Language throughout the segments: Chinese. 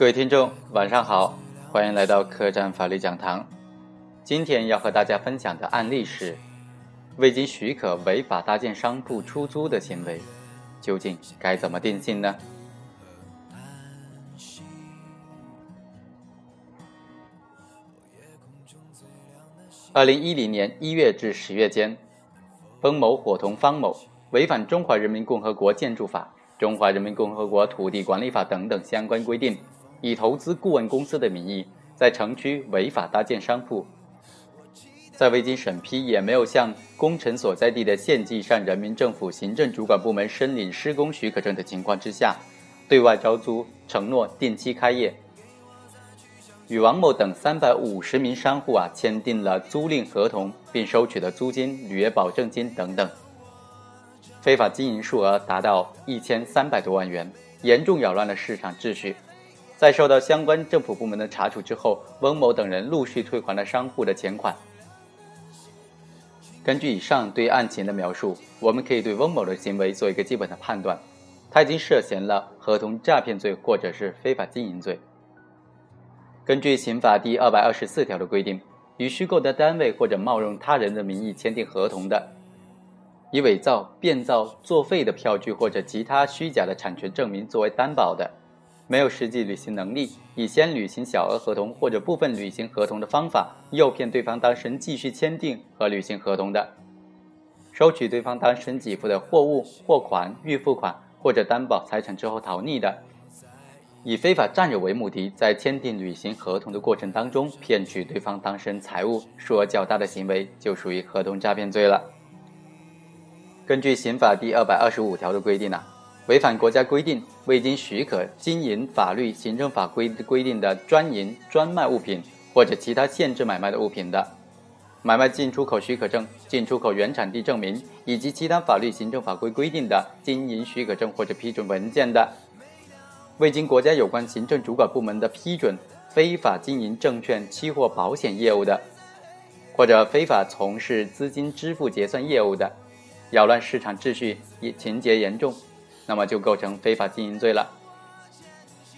各位听众，晚上好，欢迎来到客栈法律讲堂。今天要和大家分享的案例是，未经许可违法搭建商铺出租的行为，究竟该怎么定性呢？二零一零年一月至十月间，翁某伙同方某违反《中华人民共和国建筑法》《中华人民共和国土地管理法》等等相关规定，以投资顾问公司的名义，在城区违法搭建商铺，在未经审批，也没有向工程所在地的县级以上人民政府行政主管部门申领施工许可证的情况之下，对外招租，承诺定期开业。与王某等三百五十名商户啊签订了租赁合同，并收取了租金、履约保证金等等，非法经营数额达到一千三百多万元，严重扰乱了市场秩序。在受到相关政府部门的查处之后，翁某等人陆续退还了商户的钱款。根据以上对案情的描述，我们可以对翁某的行为做一个基本的判断，他已经涉嫌了合同诈骗罪或者是非法经营罪。根据刑法第二百二十四条的规定，与虚构的单位或者冒用他人的名义签订合同的，以伪造、变造、作废的票据或者其他虚假的产权证明作为担保的，没有实际履行能力，以先履行小额合同或者部分履行合同的方法诱骗对方当事人继续签订和履行合同的，收取对方当事人给付的货物、货款、预付款或者担保财产之后逃匿的。以非法占有为目的，在签订履行合同的过程当中骗取对方当事人财物数额较大的行为，就属于合同诈骗罪了。根据刑法第二百二十五条的规定呢，违反国家规定、未经许可经营法律、行政法规规定的专营、专卖物品或者其他限制买卖的物品的，买卖进出口许可证、进出口原产地证明以及其他法律、行政法规规定的经营许可证或者批准文件的。未经国家有关行政主管部门的批准，非法经营证券、期货、保险业务的，或者非法从事资金支付结算业务的，扰乱市场秩序，情节严重，那么就构成非法经营罪了。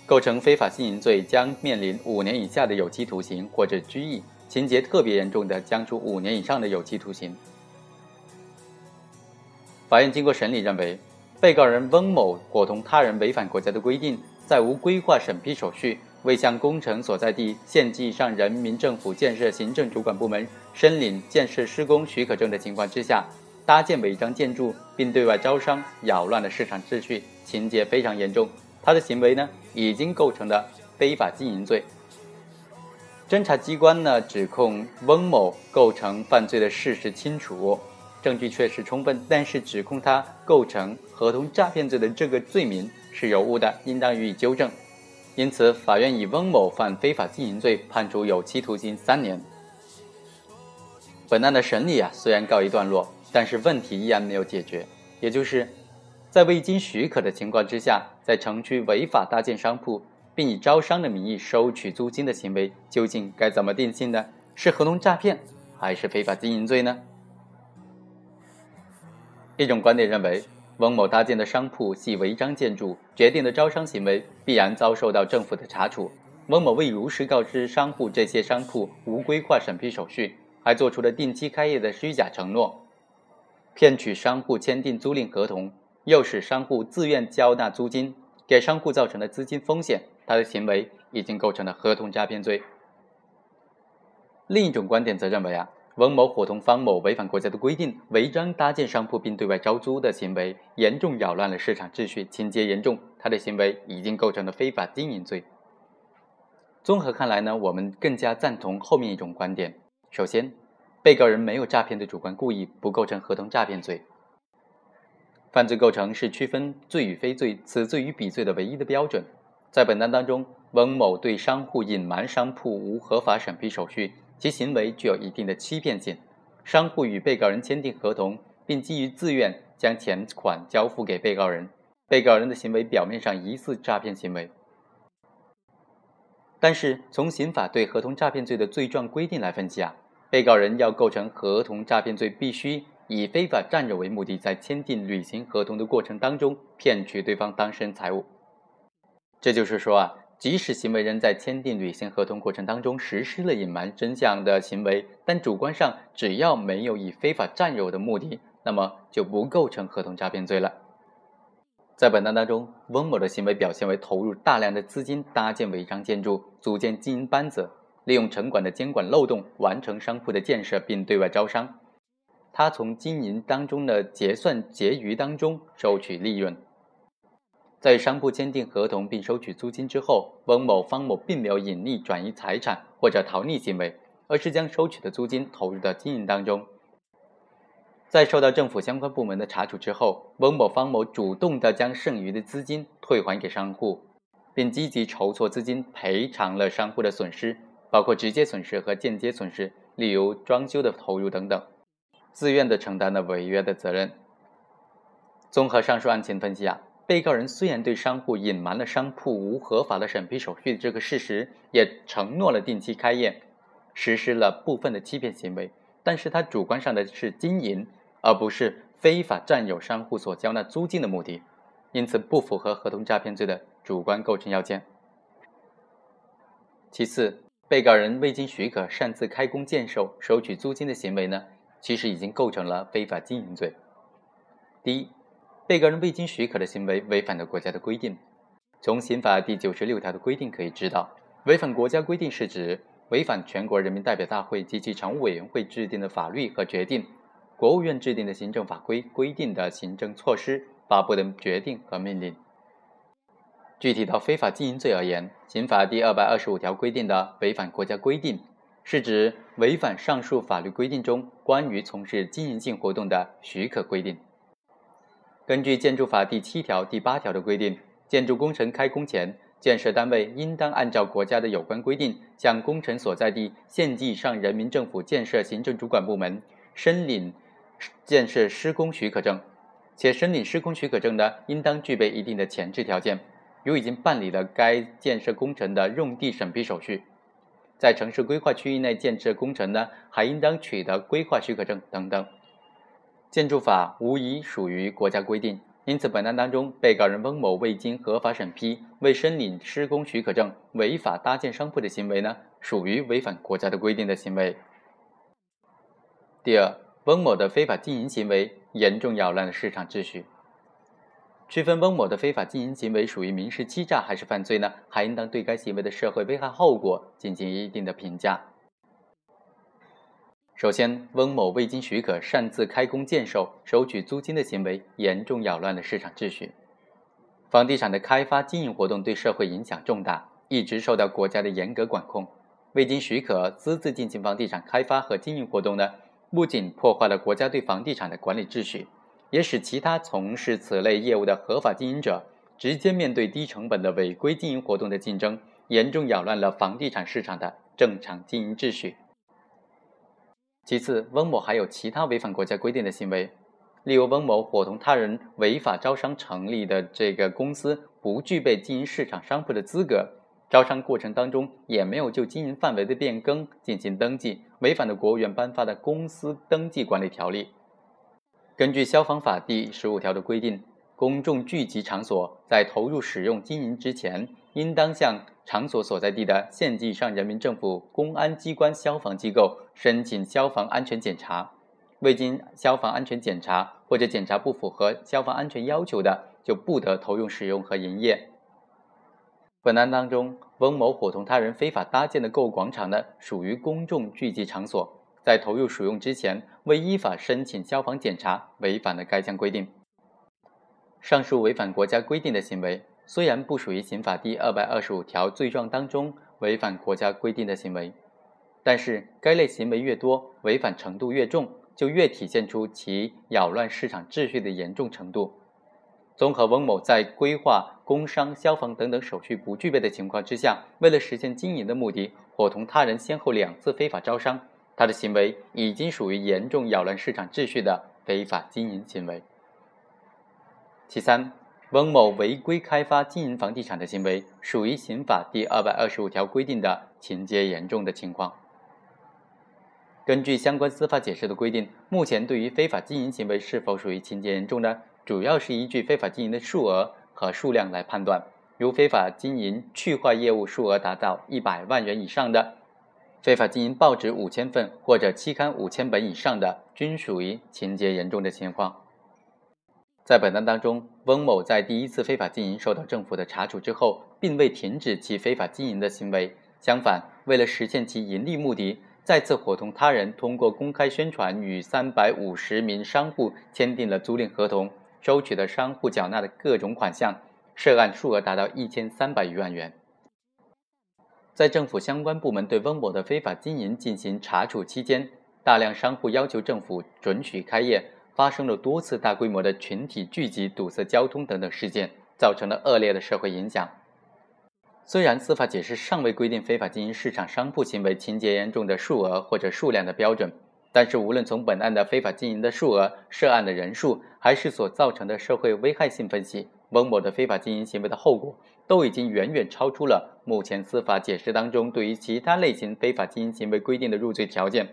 构成非法经营罪，将面临五年以下的有期徒刑或者拘役；情节特别严重的，将处五年以上的有期徒刑。法院经过审理认为，被告人翁某伙同他人违反国家的规定。在无规划审批手续、未向工程所在地县级以上人民政府建设行政主管部门申领建设施工许可证的情况之下，搭建违章建筑并对外招商，扰乱了市场秩序，情节非常严重。他的行为呢，已经构成了非法经营罪。侦查机关呢，指控翁某构成犯罪的事实清楚，证据确实充分，但是指控他构成合同诈骗罪的这个罪名。是有误的，应当予以纠正。因此，法院以翁某犯非法经营罪，判处有期徒刑三年。本案的审理啊，虽然告一段落，但是问题依然没有解决。也就是在未经许可的情况之下，在城区违法搭建商铺，并以招商的名义收取租金的行为，究竟该怎么定性呢？是合同诈骗，还是非法经营罪呢？一种观点认为。翁某搭建的商铺系违章建筑，决定的招商行为必然遭受到政府的查处。翁某未如实告知商户这些商铺无规划审批手续，还做出了定期开业的虚假承诺，骗取商户签订租赁合同，诱使商户自愿交纳租金，给商户造成了资金风险。他的行为已经构成了合同诈骗罪。另一种观点则认为啊。文某伙同方某违反国家的规定，违章搭建商铺并对外招租的行为，严重扰乱了市场秩序，情节严重。他的行为已经构成了非法经营罪。综合看来呢，我们更加赞同后面一种观点。首先，被告人没有诈骗的主观故意，不构成合同诈骗罪。犯罪构成是区分罪与非罪、此罪与彼罪的唯一的标准。在本案当中，翁某对商户隐瞒商铺无合法审批手续。其行为具有一定的欺骗性，商户与被告人签订合同，并基于自愿将钱款交付给被告人，被告人的行为表面上疑似诈骗行为，但是从刑法对合同诈骗罪的罪状规定来分析啊，被告人要构成合同诈骗罪，必须以非法占有为目的，在签订履行合同的过程当中骗取对方当事人财物，这就是说啊。即使行为人在签订履行合同过程当中实施了隐瞒真相的行为，但主观上只要没有以非法占有的目的，那么就不构成合同诈骗罪了。在本案当中，翁某的行为表现为投入大量的资金搭建违章建筑，组建经营班子，利用城管的监管漏洞完成商铺的建设并对外招商。他从经营当中的结算结余当中收取利润。在商铺签订合同并收取租金之后，翁某、方某并没有隐匿转移财产或者逃匿行为，而是将收取的租金投入到经营当中。在受到政府相关部门的查处之后，翁某、方某主动的将剩余的资金退还给商户，并积极筹措资金赔偿了商户的损失，包括直接损失和间接损失，例如装修的投入等等，自愿的承担了违约的责任。综合上述案情分析啊。被告人虽然对商户隐瞒了商铺无合法的审批手续这个事实，也承诺了定期开业，实施了部分的欺骗行为，但是他主观上的是经营，而不是非法占有商户所交纳租金的目的，因此不符合合同诈骗罪的主观构成要件。其次，被告人未经许可擅自开工建设、收取租金的行为呢，其实已经构成了非法经营罪。第一。被告人未经许可的行为违反了国家的规定。从刑法第九十六条的规定可以知道，违反国家规定是指违反全国人民代表大会及其常务委员会制定的法律和决定，国务院制定的行政法规规定的行政措施，发布的决定和命令。具体到非法经营罪而言，刑法第二百二十五条规定的违反国家规定，是指违反上述法律规定中关于从事经营性活动的许可规定。根据建筑法第七条、第八条的规定，建筑工程开工前，建设单位应当按照国家的有关规定，向工程所在地县级以上人民政府建设行政主管部门申领建设施工许可证，且申领施工许可证呢，应当具备一定的前置条件，如已经办理了该建设工程的用地审批手续，在城市规划区域内建设工程呢，还应当取得规划许可证等等。建筑法无疑属于国家规定，因此本案当中，被告人翁某未经合法审批、未申领施工许可证，违法搭建商铺的行为呢，属于违反国家的规定的行为。第二，翁某的非法经营行为严重扰乱了市场秩序。区分翁某的非法经营行为属于民事欺诈还是犯罪呢？还应当对该行为的社会危害后果进行一定的评价。首先，翁某未经许可擅自开工建设、收取租金的行为，严重扰乱了市场秩序。房地产的开发经营活动对社会影响重大，一直受到国家的严格管控。未经许可私自进行房地产开发和经营活动呢，不仅破坏了国家对房地产的管理秩序，也使其他从事此类业务的合法经营者直接面对低成本的违规经营活动的竞争，严重扰乱了房地产市场的正常经营秩序。其次，翁某还有其他违反国家规定的行为，例如翁某伙同他人违法招商成立的这个公司不具备经营市场商铺的资格，招商过程当中也没有就经营范围的变更进行登记，违反了国务院颁发的公司登记管理条例。根据消防法第十五条的规定。公众聚集场所在投入使用经营之前，应当向场所所在地的县级以上人民政府公安机关消防机构申请消防安全检查。未经消防安全检查或者检查不符合消防安全要求的，就不得投用使用和营业。本案当中，翁某伙同他人非法搭建的购物广场呢，属于公众聚集场所，在投入使用之前未依法申请消防检查，违反了该项规定。上述违反国家规定的行为，虽然不属于刑法第二百二十五条罪状当中违反国家规定的行为，但是该类行为越多，违反程度越重，就越体现出其扰乱市场秩序的严重程度。综合翁某在规划、工商、消防等等手续不具备的情况之下，为了实现经营的目的，伙同他人先后两次非法招商，他的行为已经属于严重扰乱市场秩序的非法经营行为。其三，翁某违规开发经营房地产的行为，属于刑法第二百二十五条规定的情节严重的情况。根据相关司法解释的规定，目前对于非法经营行为是否属于情节严重呢？主要是依据非法经营的数额和数量来判断。如非法经营去化业务数额达到一百万元以上的，非法经营报纸五千份或者期刊五千本以上的，均属于情节严重的情况。在本案当中，翁某在第一次非法经营受到政府的查处之后，并未停止其非法经营的行为，相反，为了实现其盈利目的，再次伙同他人通过公开宣传，与三百五十名商户签订了租赁合同，收取的商户缴纳的各种款项。涉案数额达到一千三百余万元。在政府相关部门对翁某的非法经营进行查处期间，大量商户要求政府准许开业，发生了多次大规模的群体聚集、堵塞交通等等事件，造成了恶劣的社会影响。虽然司法解释尚未规定非法经营市场商铺行为情节严重的数额或者数量的标准，但是无论从本案的非法经营的数额、涉案的人数，还是所造成的社会危害性分析。翁某的非法经营行为的后果都已经远远超出了目前司法解释当中对于其他类型非法经营行为规定的入罪条件，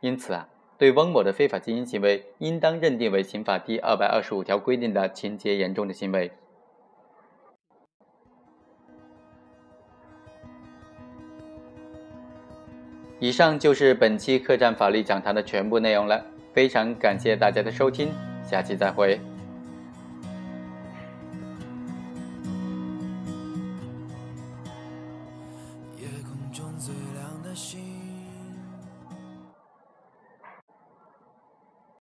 因此啊，对翁某的非法经营行为应当认定为刑法第二百二十五条规定的情节严重的行为。以上就是本期客栈法律讲堂的全部内容了，非常感谢大家的收听，下期再会。